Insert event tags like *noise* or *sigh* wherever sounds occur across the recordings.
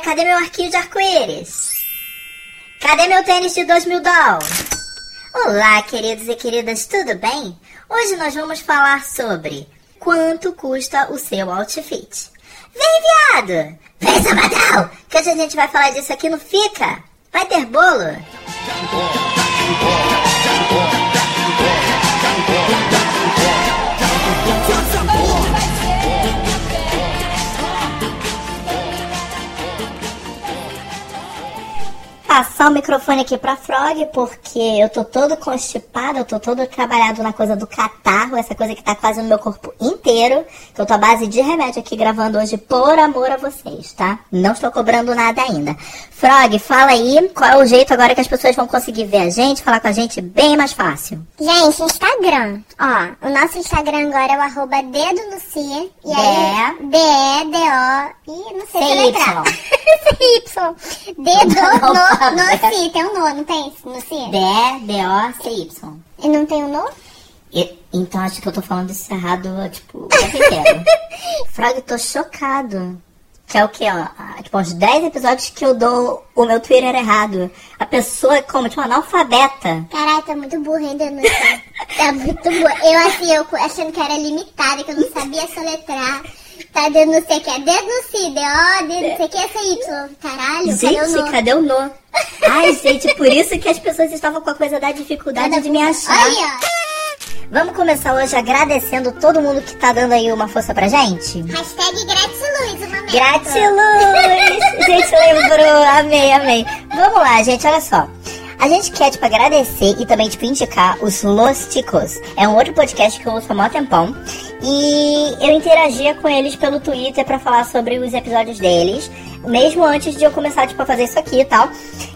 cadê meu arquinho de arco-íris? Cadê meu tênis de 2 mil dólares? Olá, queridos e queridas, tudo bem? Hoje nós vamos falar sobre quanto custa o seu outfit. Vem, viado! Vem, Sabadão! Que hoje a gente vai falar disso aqui no Fica. Vai ter bolo? Passar o microfone aqui pra Frog, porque eu tô todo constipado, eu tô todo trabalhado na coisa do catarro, essa coisa que tá quase no meu corpo inteiro. Que eu tô à base de remédio aqui gravando hoje por amor a vocês, tá? Não estou cobrando nada ainda. Frog, fala aí qual é o jeito agora que as pessoas vão conseguir ver a gente, falar com a gente bem mais fácil. Gente, Instagram. Ó, o nosso Instagram agora é o arroba dedo C. E aí, D-E-D-O. Ih, não sei se letrar. C-Y. *laughs* Dedo *laughs* no no Si, tem um no, não tem no Si? D-D-O-C-Y. E não tem um no? E, então acho que eu tô falando isso errado, tipo, o. *laughs* Frog, tô chocado. Que é o que, ó? Tipo, uns 10 episódios que eu dou o meu Twitter errado. A pessoa é como, tipo, analfabeta. Caralho, tá muito burra ainda, não Tá muito burra. Eu, assim, eu achando que era limitada, que eu não sabia soletrar. Tá dando não sei o que, é dedo D-O, dedo não sei o que, essa Y. Caralho, gente, cadê o o no? *laughs* Ai, gente, por isso que as pessoas estavam com a coisa da dificuldade Cada de me achar. Ó. Vamos começar hoje agradecendo todo mundo que tá dando aí uma força pra gente? Hashtag Gratiluz, uma Gratiluz! *laughs* gente, lembrou. Amei, amei. Vamos lá, gente, olha só. A gente quer, tipo, agradecer e também, tipo, indicar os Los Ticos. É um outro podcast que eu ouço há mó tempão. E eu interagia com eles pelo Twitter para falar sobre os episódios deles, mesmo antes de eu começar, tipo, a fazer isso aqui e tal.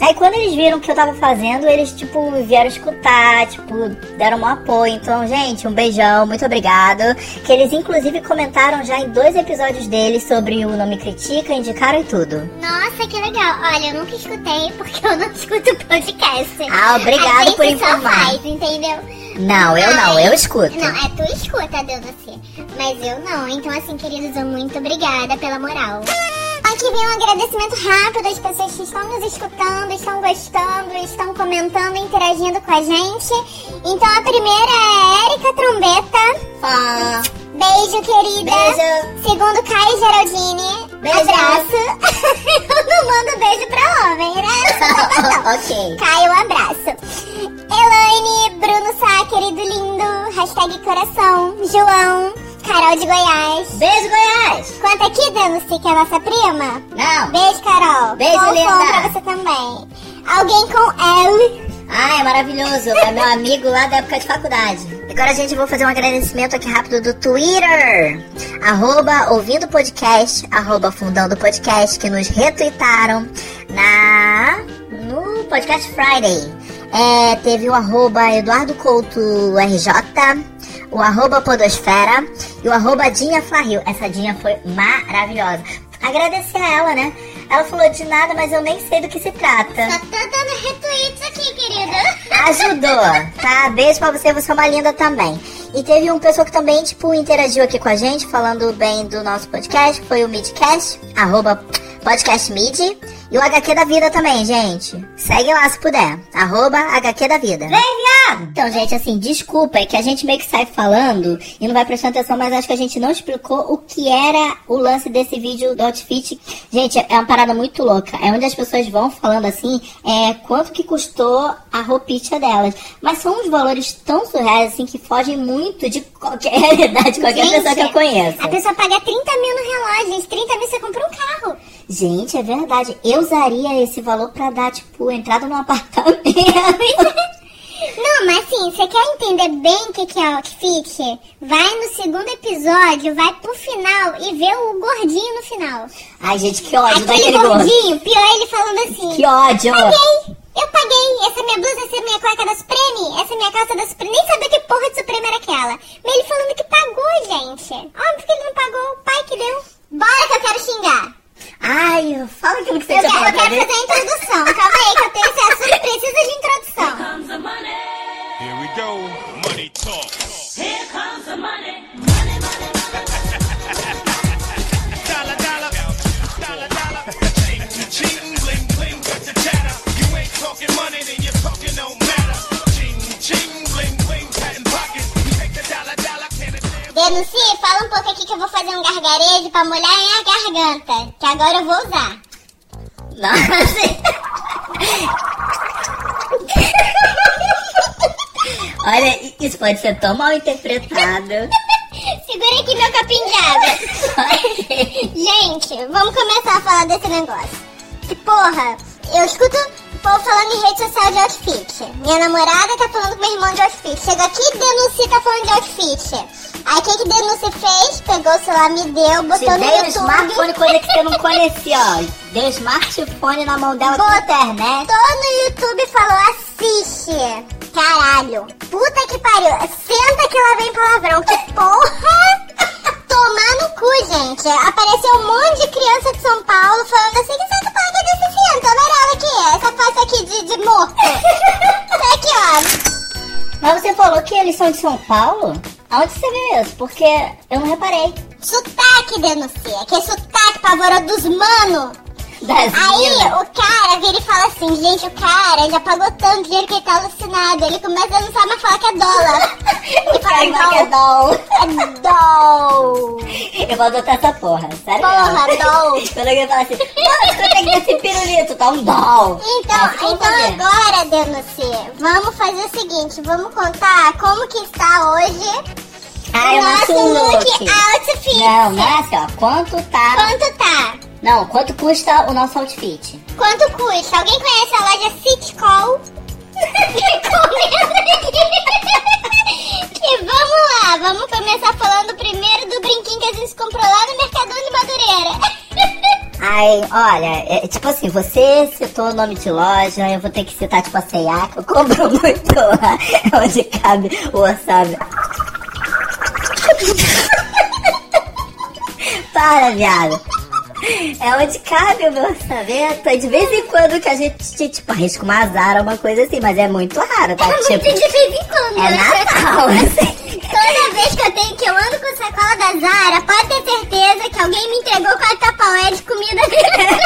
Aí quando eles viram o que eu tava fazendo, eles, tipo, vieram escutar, tipo, deram um apoio. Então, gente, um beijão, muito obrigado. Que eles, inclusive, comentaram já em dois episódios deles sobre o Nome Critica, indicaram e tudo. Nossa, que legal. Olha, eu nunca escutei porque eu não *laughs* escuto podcast. Ah, obrigado por informar. Faz, entendeu? Não, eu não, eu escuto. Não, é tu escuta, Deus assim. Mas eu não. Então, assim, queridos, muito obrigada pela moral. Aqui vem um agradecimento rápido às pessoas que estão nos escutando, estão gostando, estão comentando, interagindo com a gente. Então a primeira é Erika Trombeta. Fã. Beijo, querida. Beijo. Segundo, Caio Geraldine. Beijo. Abraço. *laughs* Eu não mando beijo pra homem, né? *laughs* ok. Caio, um abraço. Elaine, Bruno Sá, querido lindo. Hashtag coração. João. Carol de Goiás. Beijo, Goiás. Conta aqui, Danuci, que é a nossa prima. Não. Beijo, Carol. Beijo, Bom linda. pra você também. Alguém com L. Ah, é maravilhoso. É meu amigo lá da época de faculdade. Agora, a gente, vou fazer um agradecimento aqui rápido do Twitter. Arroba ouvindo podcast, arroba fundando podcast, que nos retweetaram na... no Podcast Friday. É, teve o arroba Eduardo Couto RJ, o arroba Podosfera e o arroba Dinha Flarril. Essa Dinha foi maravilhosa. Agradecer a ela, né? Ela falou de nada, mas eu nem sei do que se trata. Só tô dando retweets aqui, querida. *laughs* Ajudou, tá? Beijo pra você, você é uma linda também. E teve um pessoa que também, tipo, interagiu aqui com a gente, falando bem do nosso podcast, foi o Midcast, arroba Podcast Mid. E o HQ da Vida também, gente. Segue lá se puder. Arroba HQ da Vida. Vem, viado! Então, gente, assim, desculpa, é que a gente meio que sai falando e não vai prestando atenção, mas acho que a gente não explicou o que era o lance desse vídeo do outfit. Gente, é uma parada muito louca. É onde as pessoas vão falando assim, é quanto que custou a roupinha delas. Mas são uns valores tão surreais, assim, que fogem muito de qualquer *laughs* realidade, de qualquer Gente, pessoa que eu conheço. A pessoa paga 30 mil no relógio, gente. 30 mil você compra um carro. Gente, é verdade. Eu usaria esse valor pra dar, tipo, entrada num apartamento. Não, mas assim, você quer entender bem o que, que é outfit? Vai no segundo episódio, vai pro final e vê o gordinho no final. Ai, gente, que ódio Aquele daquele gordo. gordinho, pior ele falando assim. Que ódio. Paguei! Eu paguei! Essa é minha blusa, essa é minha cueca da Supreme, essa é minha calça da Supreme. Nem sabia que porra de Supreme era aquela. Mas ele falando que pagou, gente. Óbvio que ele não pagou, garganta. Que agora eu vou usar. Nossa. Olha, isso pode ser tão mal interpretado. Segura aqui meu capim de água. *laughs* Gente, vamos começar a falar desse negócio. Que porra, eu escuto povo falando em rede social de outfit. Minha namorada tá falando com meu irmão de outfit. Chega aqui e denúncia tá falando de outfit. Aí o que que denúncia fez? Pegou o celular, me deu, Te botou no dei o YouTube. smartphone, *laughs* coisa que você não conhecia, ó. Deu o smartphone na mão dela pela internet. Botou no YouTube e falou, assiste. Caralho. Puta que pariu. Senta que lá vem palavrão. Que porra. *laughs* Tomar no cu, gente. Apareceu um monte de criança de São Paulo falando assim, que Santa Paula é deficiente. Amarela aqui, essa face aqui de, de morto. Tá aqui, ó. Mas você falou que eles são de São Paulo? Aonde você viu isso? Porque eu não reparei. Sotaque denuncia. Que é sotaque pavoroso dos mano. Das Aí minas. o cara vira e fala assim, gente, o cara já pagou tanto dinheiro que ele tá alucinado. Ele começa a não sabe mais falar que é dólar. *laughs* Cara fala que é doll. É doll. Eu vou adotar essa porra, sério? Porra, doll. *laughs* Quando alguém fala assim, mano, que ter esse pirulito, tá um doll. Então, então fazer. agora, Denúncia, vamos fazer o seguinte, vamos contar como que está hoje Ah, o nosso look look. outfit. Não, não é assim, ó. Quanto tá... Quanto tá? Não, quanto custa o nosso outfit? Quanto custa? Alguém conhece a loja City Call? Comenta *laughs* aqui. que vamos lá, vamos começar falando primeiro do brinquinho que a gente comprou lá no Mercadão de Madureira. *laughs* Ai, olha, é, tipo assim, você citou o nome de loja, eu vou ter que citar, tipo, a C&A, que eu compro *laughs* muito lá, onde cabe o orçamento. Para, viado. É onde cabe o meu orçamento. É de vez em quando que a gente, tipo, arrisca uma azar, uma coisa assim, mas é muito raro, tá? Muito tipo, de vez em quando, é né? Natal, *laughs* assim. Toda vez que eu tenho que eu ando com sacola da Zara, pode ter certeza que alguém me entregou com a tapaué de comida *laughs* dentro.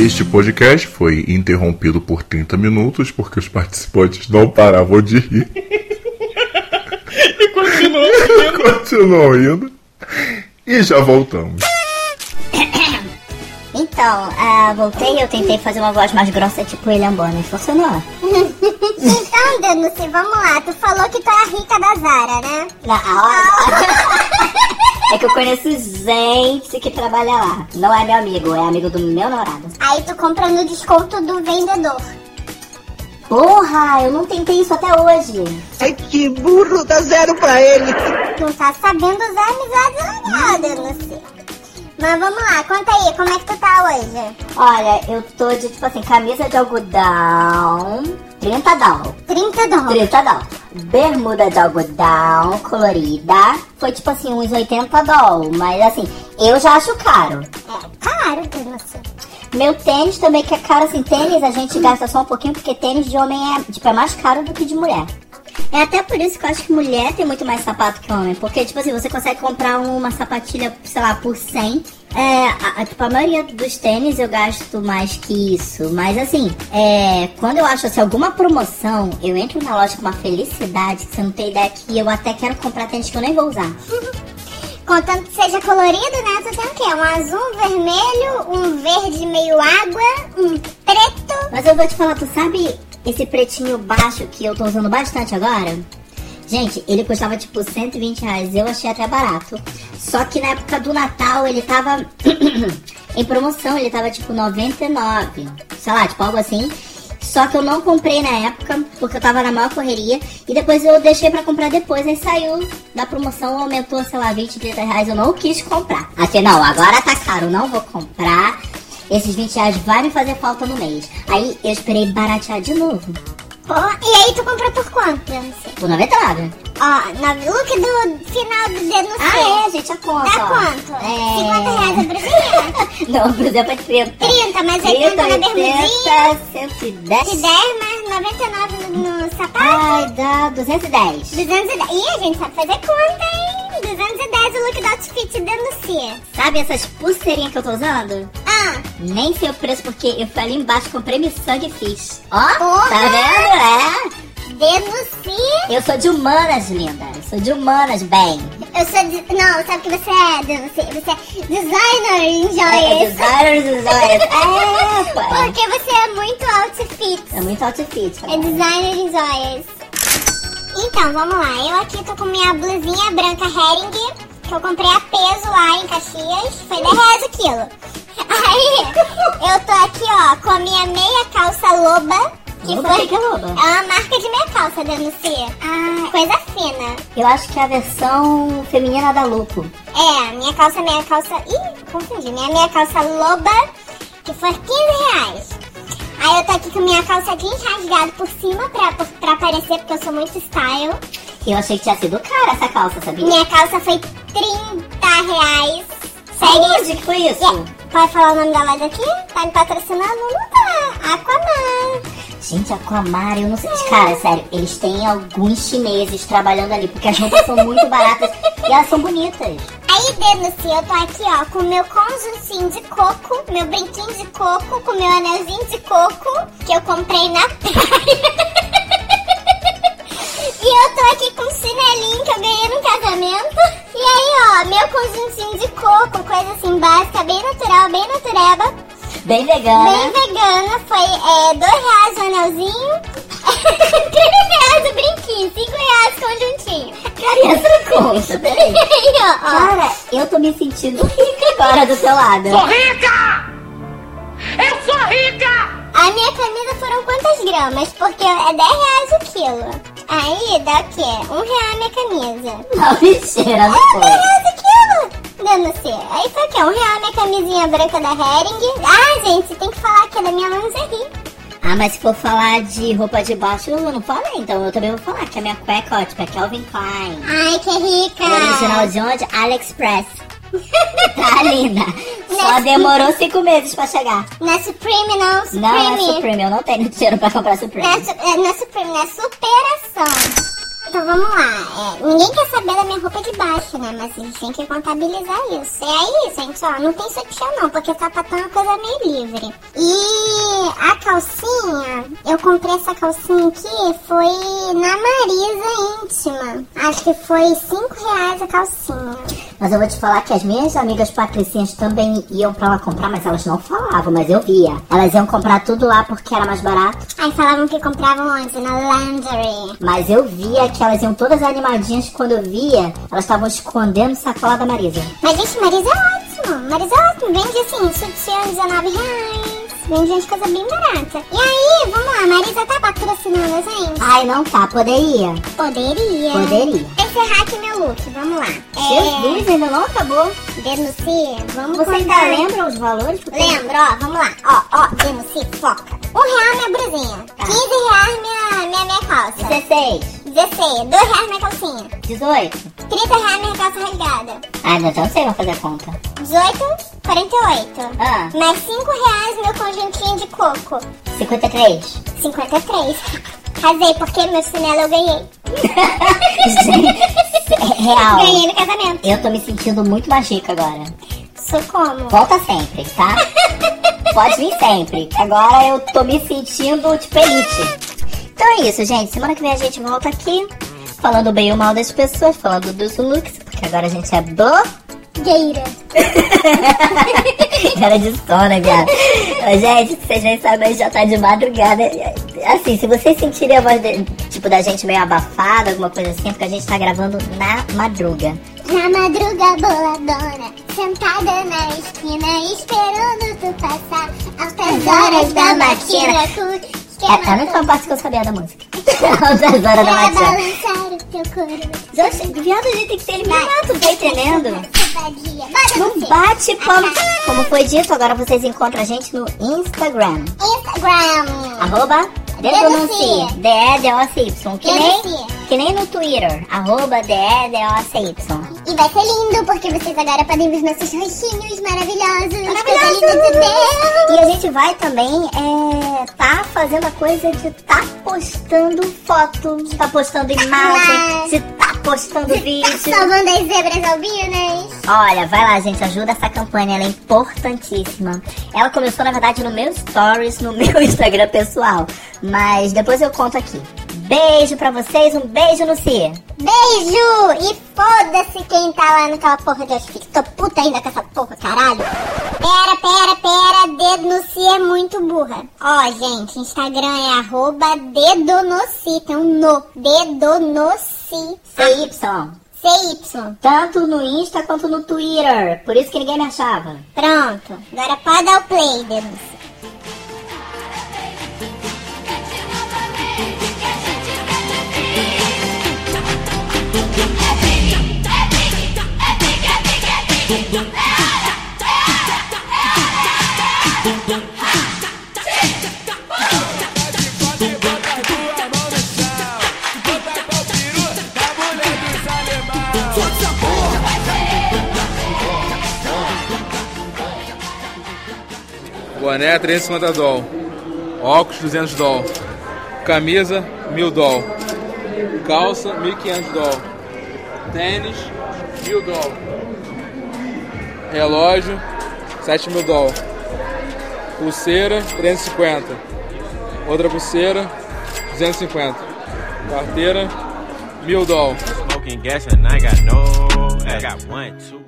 Este podcast foi interrompido por 30 minutos porque os participantes não paravam de rir. E continua. Continuam indo. *laughs* E já voltamos. *coughs* Então, ah, voltei, eu tentei fazer uma voz mais grossa, tipo William Bonner. Funcionou. *laughs* Então, Denúncia, vamos lá. Tu falou que tu é a rica da Zara, né? Na hora. *laughs* É que eu conheço gente que trabalha lá. Não é meu amigo, é amigo do meu namorado. Aí tu compra no desconto do vendedor. Porra, eu não tentei isso até hoje. Ai, que burro, dá zero pra ele. Não tá sabendo usar amizade legal, Denúncia. Mas vamos lá, conta aí, como é que tu tá hoje? Olha, eu tô de, tipo assim, camisa de algodão, 30 doll. 30 dólares. 30 doll. Bermuda de algodão, colorida. Foi tipo assim, uns 80 doll. Mas assim, eu já acho caro. É caro, Denúncia. Meu tênis também, que é caro assim, tênis a gente gasta só um pouquinho, porque tênis de homem é, tipo, é mais caro do que de mulher. É até por isso que eu acho que mulher tem muito mais sapato que homem. Porque, tipo assim, você consegue comprar uma sapatilha, sei lá, por 100. É, a, a- tipo, a maioria dos tênis eu gasto mais que isso. Mas assim, é, quando eu acho assim, alguma promoção, eu entro na loja com uma felicidade que você não tem ideia que eu até quero comprar tênis que eu nem vou usar. *laughs* Contanto que seja colorido, né? Tu tem o quê? Um azul, um vermelho, um verde meio água, um preto. Mas eu vou te falar, tu sabe esse pretinho baixo que eu tô usando bastante agora? Gente, ele custava tipo 120 reais, eu achei até barato. Só que na época do Natal ele tava *coughs* em promoção, ele tava tipo 99, sei lá, tipo algo assim. Só que eu não comprei na época, porque eu tava na maior correria. E depois eu deixei pra comprar depois. Aí saiu da promoção, aumentou, sei lá, 20, 30 reais. Eu não quis comprar. Assim, não, agora tá caro, não vou comprar. Esses 20 reais vai me fazer falta no mês. Aí eu esperei baratear de novo. Pô, e aí tu comprou por quanto, Denúncia? Por 99. Ó, no look do final do Denúncia. Ah, é, gente, a conta. Dá ó. quanto? É... 50 reais a brusinha? *laughs* Não, por exemplo, é 30. 30, mas 30, 80 na bermudinha. 80, 110. De 10, mas 299 no, no sapato? Ai, dá 210. 210. Ih, a gente sabe fazer conta, hein? 210 o look do outfit denuncia. Sabe essas pulseirinhas que eu tô usando? Ah, Nem sei o preço porque eu fui ali embaixo, comprei miçanga e fiz. Ó, Porra! tá vendo? É. denuncia. Eu sou de humanas, linda. Eu sou de humanas, bem. Eu sou de... Não, sabe o que você é? Denuncia. Você é designer em É joias. designer dos olhos. É, pô. Porque você é muito outfit. É muito outfit. É designer em joias. Então, vamos lá. Eu aqui tô com minha blusinha branca Hering, que eu comprei a peso lá em Caxias. Foi 10 reais o quilo. Aí, eu tô aqui, ó, com a minha meia calça loba. Que Loba? foi... Que é loba? É uma marca de meia calça, denuncia. Ah, coisa fina. Eu acho que é a versão feminina da Lupo. É, a minha calça, minha calça... Ih, confundi. Minha meia calça loba, que foi 15 reais. Aí eu tô aqui com minha calça jeans rasgada por cima pra, por- pra aparecer, porque eu sou muito style. Eu achei que tinha sido cara essa calça, sabia? Minha calça foi 30 reais. Onde Segue. que foi isso? Yeah. Pode falar o nome da loja aqui? Tá me patrocinando? Não tá. Aquaman. Gente, Aquamar, eu não sei. Cara, sério, eles têm alguns chineses trabalhando ali, porque as roupas são muito baratas *laughs* e elas são bonitas. Aí, denuncia, eu tô aqui, ó, com meu conjuntinho de coco, meu brinquinho de coco, com meu anelzinho de coco, que eu comprei na praia. *laughs* e eu tô aqui com um chinelinho que eu ganhei no casamento. E aí, ó, meu conjuntinho de coco, coisa assim básica, bem natural, bem natureba. Bem vegana. Bem vegana, foi é, dois reais o anelzinho, *laughs* três reais o brinquinho, cinco reais o conjuntinho. Cara, e essa *laughs* conta? Peraí. E aí, ó, ó. Cara, eu tô me sentindo rica agora do seu lado. rica! Eu sou rica! A minha camisa foram quantas gramas? Porque é 10 reais o quilo. Aí dá o quê? Um real a minha camisa. Não, mentira, não 10 foi. reais o quilo! Denuncia. Aí foi o quê? Um real a minha camisinha branca da Hering. Ah, gente, tem que falar que é da minha lingerie. Ah, mas se for falar de roupa de baixo, eu não falei, então eu também vou falar que a minha cueca, ó, tipo, é Calvin Klein. Ai, que rica! Original de onde? AliExpress. Tá linda. Só demorou cinco meses pra chegar. Não é Supreme, não. Supreme. Não é Supreme, eu não tenho dinheiro pra comprar Supreme. Não é, su- não é Supreme, não é superação. Então vamos lá. É, ninguém quer saber da minha roupa de baixo, né? Mas a gente tem que contabilizar isso. E aí, gente, ó, não tem sutiã não, porque sapatão é uma coisa meio livre. E a calcinha, eu comprei essa calcinha aqui, foi na Marisa Íntima. Acho que foi 5 reais a calcinha. Mas eu vou te falar que as minhas amigas patricinhas também iam pra lá comprar, mas elas não falavam, mas eu via. Elas iam comprar tudo lá porque era mais barato. Aí falavam que compravam onde? Na Lingerie. Mas eu via que elas iam todas animadinhas. Ququando eu via, elas estavam escondendo o sacola da Marisa. Mas, gente, Marisa é ótimo. Marisa é ótimo. Vende, assim, sutiã 19 reais. Vende umas coisas bem baratas. E aí, vamos lá. Marisa tá patrocinando a gente? Ai, não tá, poderia. Poderia. Poderia. Encerrar aqui meu look. Vamos lá. Jesus, ainda não acabou. É, denuncia. Vamos Você ainda contar. lembra os valores? Lembro, ó. Vamos lá. Ó, ó. Denuncia, foca. Um real minha Tá. 15 reais minha, minha, minha calça. 16, 16. 2 reais minha calcinha. 18. 30 reais minha calça rasgada. Ai, não, já não sei, vou fazer a conta. 18, 48. Ah. Mais 5 reais meu conjuntinho de coco. 53. 53. Casei porque meu chinelo eu ganhei. Gente, *laughs* real. Ganhei no casamento. Eu tô me sentindo muito mais rica agora. Sou como? Volta sempre, tá? *laughs* Pode vir sempre. Agora eu tô me sentindo tipo elite. Então é isso, gente. Semana que vem a gente volta aqui. Falando bem ou mal das pessoas, falando dos looks, porque agora a gente é do. Gueira. Cara *laughs* de sono, viado. Ô, Gente, vocês nem sabem, já tá de madrugada. Assim, se vocês sentirem a voz, de- tipo, da gente meio abafada, alguma coisa assim, é porque a gente tá gravando na madruga. Na madruga boladona, sentada na esquina, esperando tu passar altas horas da matina. com É, é a única parte que eu sabia da música. *laughs* Altas horas da Pra matina. balançar o teu corpo. Gente, viado, a gente tem que ser eliminado, tá entendendo? Não bate palma. Como foi dito, agora vocês encontram a gente no Instagram. Instagram. Arroba Denuncie. D-E-D-O-C-Y. Que nem, que nem no Twitter. Arroba D-E-D-O-C-Y. E vai ser lindo, porque vocês agora podem ver os nossos rostinhos maravilhosos. Linda de Deus. E a gente vai também é, tá fazendo a coisa de tá postando foto, tá postando imagem, de tá postando vídeo. Salvando as zebras albinas. Olha, vai lá, gente, ajuda essa campanha, ela é importantíssima. Ela começou, na verdade, no meu stories, no *laughs* meu Instagram pessoal. Mas depois eu conto aqui. Beijo pra vocês, um beijo no Cia. Beijo! E foda-se quem tá lá naquela porra de Auschwitz. Tô puta ainda com essa porra, caralho. Pera, pera, pera. Dedo no si é muito burra. Ó, gente, Instagram é arroba dedo no si. Tem um no. Dedo no si. CY. CY. Tanto no Insta quanto no Twitter. Por isso que ninguém me achava. Pronto. Agora pode dar o play, dedo Boné 350 doll. Óculos 200 doll. Camisa 1000 doll. Calça 1500 doll. Tênis 1000 doll. Relógio 7000 doll. Pulseira 350. Outra pulseira 250. Carteira 1000 doll. Smoking gas and I got no. I got one, two.